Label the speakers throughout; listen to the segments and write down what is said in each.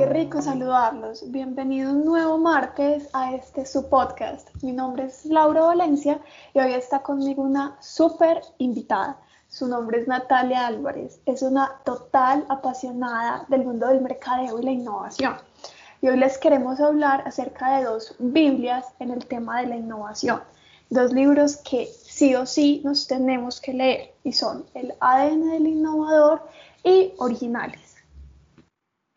Speaker 1: qué rico saludarlos. Bienvenido un nuevo martes a este su podcast. Mi nombre es Laura Valencia y hoy está conmigo una súper invitada. Su nombre es Natalia Álvarez. Es una total apasionada del mundo del mercadeo y la innovación. Y hoy les queremos hablar acerca de dos Biblias en el tema de la innovación. Dos libros que sí o sí nos tenemos que leer y son El ADN del innovador y Originales.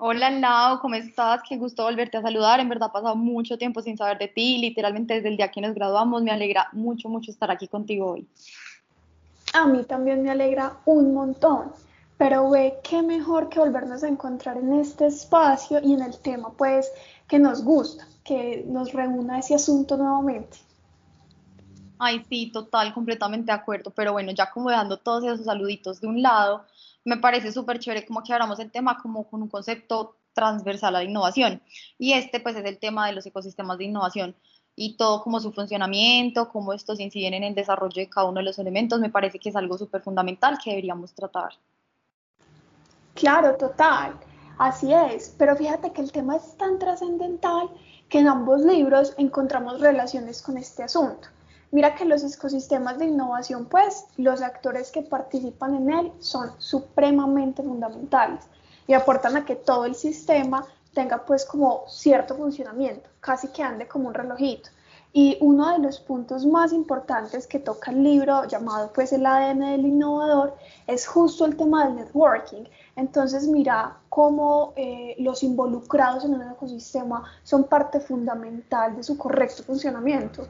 Speaker 2: Hola Lau, ¿cómo estás? Qué gusto volverte a saludar. En verdad ha pasado mucho tiempo sin saber de ti, literalmente desde el día que nos graduamos. Me alegra mucho, mucho estar aquí contigo hoy.
Speaker 1: A mí también me alegra un montón, pero ve qué mejor que volvernos a encontrar en este espacio y en el tema pues que nos gusta, que nos reúna ese asunto nuevamente.
Speaker 2: Ay, sí, total, completamente de acuerdo. Pero bueno, ya como dando todos esos saluditos de un lado, me parece súper chévere como que hablamos el tema como con un concepto transversal a la innovación. Y este pues es el tema de los ecosistemas de innovación y todo como su funcionamiento, cómo estos inciden en el desarrollo de cada uno de los elementos, me parece que es algo súper fundamental que deberíamos tratar.
Speaker 1: Claro, total, así es, pero fíjate que el tema es tan trascendental que en ambos libros encontramos relaciones con este asunto. Mira que los ecosistemas de innovación, pues los actores que participan en él son supremamente fundamentales y aportan a que todo el sistema tenga pues como cierto funcionamiento, casi que ande como un relojito. Y uno de los puntos más importantes que toca el libro, llamado pues el ADN del innovador, es justo el tema del networking. Entonces mira cómo eh, los involucrados en un ecosistema son parte fundamental de su correcto funcionamiento.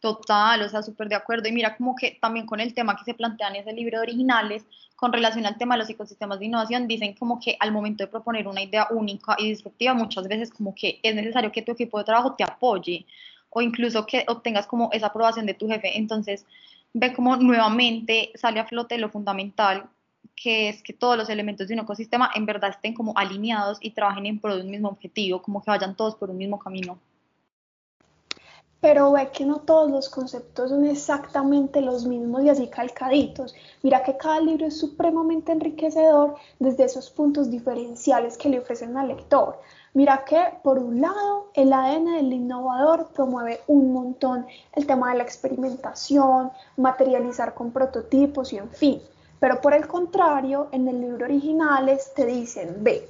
Speaker 2: Total, o sea, súper de acuerdo. Y mira, como que también con el tema que se plantea en ese libro de originales, con relación al tema de los ecosistemas de innovación, dicen como que al momento de proponer una idea única y disruptiva, muchas veces como que es necesario que tu equipo de trabajo te apoye o incluso que obtengas como esa aprobación de tu jefe. Entonces, ve como nuevamente sale a flote lo fundamental, que es que todos los elementos de un ecosistema en verdad estén como alineados y trabajen en pro de un mismo objetivo, como que vayan todos por un mismo camino
Speaker 1: pero ve que no todos los conceptos son exactamente los mismos y así calcaditos. Mira que cada libro es supremamente enriquecedor desde esos puntos diferenciales que le ofrecen al lector. Mira que, por un lado, el ADN del innovador promueve un montón el tema de la experimentación, materializar con prototipos y en fin. Pero por el contrario, en el libro originales te dicen, ve,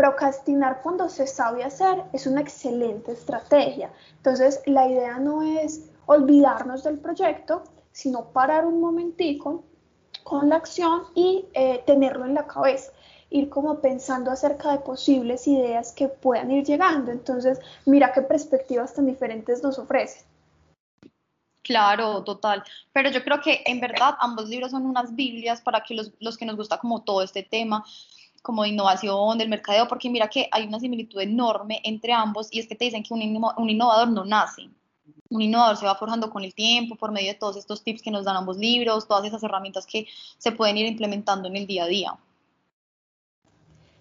Speaker 1: Procrastinar cuando se sabe hacer es una excelente estrategia. Entonces, la idea no es olvidarnos del proyecto, sino parar un momentico con la acción y eh, tenerlo en la cabeza ir como pensando acerca de posibles ideas que puedan ir llegando. Entonces, mira qué perspectivas tan diferentes nos ofrecen.
Speaker 2: Claro, total. Pero yo creo que en verdad ambos libros son unas Biblias para que los, los que nos gusta como todo este tema como de innovación, del mercadeo, porque mira que hay una similitud enorme entre ambos y es que te dicen que un, innovador no nace. Un innovador se va forjando con el tiempo por medio de todos estos tips que nos dan ambos libros, todas esas herramientas que se pueden ir implementando en el día a día.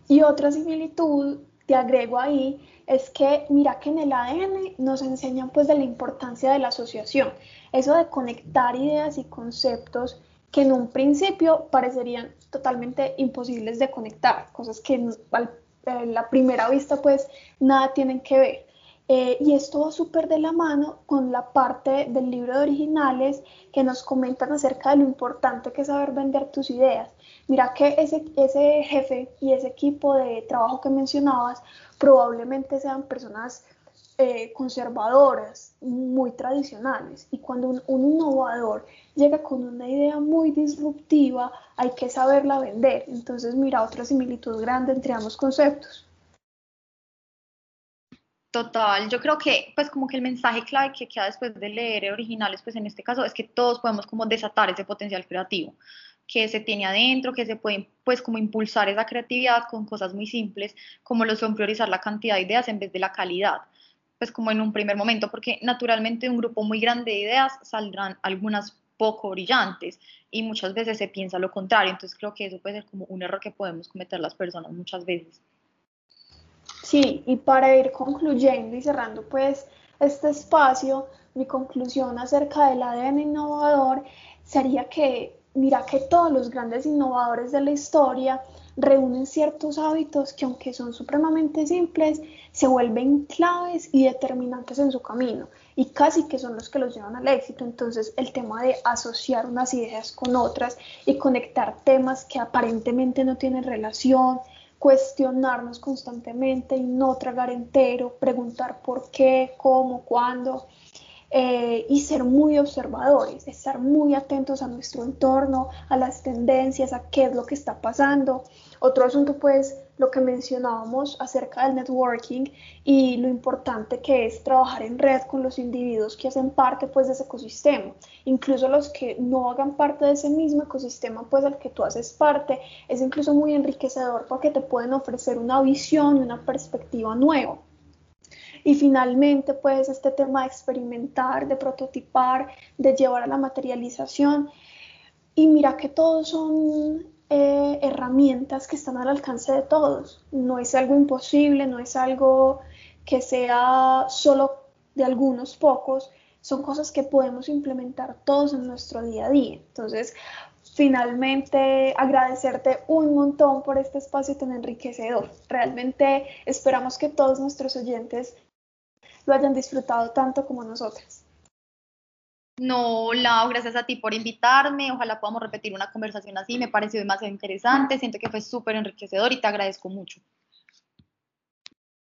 Speaker 1: Y otra similitud, te agrego ahí, es que mira que en el ADN nos enseñan pues de la importancia de la asociación, eso de conectar ideas y conceptos que en un principio parecerían totalmente imposibles de conectar, cosas que a eh, la primera vista pues nada tienen que ver. Eh, y esto va súper de la mano con la parte del libro de originales que nos comentan acerca de lo importante que es saber vender tus ideas. Mira que ese, ese jefe y ese equipo de trabajo que mencionabas probablemente sean personas eh, conservadoras, muy tradicionales. Y cuando un, innovador llega con una idea muy disruptiva, hay que saberla vender. Entonces, mira, otra similitud grande entre ambos conceptos.
Speaker 2: Total, yo creo que pues como que el mensaje clave que queda después de leer originales, pues en este caso es que todos podemos como desatar ese potencial creativo que se tiene adentro, que se puede pues como impulsar esa creatividad con cosas muy simples, como lo son priorizar la cantidad de ideas en vez de la calidad pues como en un primer momento, porque naturalmente de un grupo muy grande de ideas saldrán algunas poco brillantes y muchas veces se piensa lo contrario, entonces creo que eso puede ser como un error que podemos cometer las personas muchas veces.
Speaker 1: Sí, y para ir concluyendo y cerrando pues este espacio, mi conclusión acerca del ADN innovador sería que mira que todos los grandes innovadores de la historia reúnen ciertos hábitos que aunque son supremamente simples, se vuelven claves y determinantes en su camino y casi que son los que los llevan al éxito. Entonces el tema de asociar unas ideas con otras y conectar temas que aparentemente no tienen relación, cuestionarnos constantemente y no tragar entero, preguntar por qué, cómo, cuándo. Eh, y ser muy observadores, estar muy atentos a nuestro entorno, a las tendencias, a qué es lo que está pasando. Otro asunto, pues, lo que mencionábamos acerca del networking y lo importante que es trabajar en red con los individuos que hacen parte, pues, de ese ecosistema. Incluso los que no hagan parte de ese mismo ecosistema, pues, al que tú haces parte, es incluso muy enriquecedor porque te pueden ofrecer una visión, una perspectiva nueva. Y finalmente, pues este tema de experimentar, de prototipar, de llevar a la materialización. Y mira que todos son eh, herramientas que están al alcance de todos. No es algo imposible, no es algo que sea solo de algunos pocos, son cosas que podemos implementar todos en nuestro día a día. Entonces, finalmente agradecerte un montón por este espacio tan enriquecedor. Realmente esperamos que todos nuestros oyentes lo hayan disfrutado tanto como nosotras.
Speaker 2: No, Lau, gracias a ti por invitarme. Ojalá podamos repetir una conversación así. Me pareció demasiado interesante. Siento que fue súper enriquecedor y te agradezco mucho.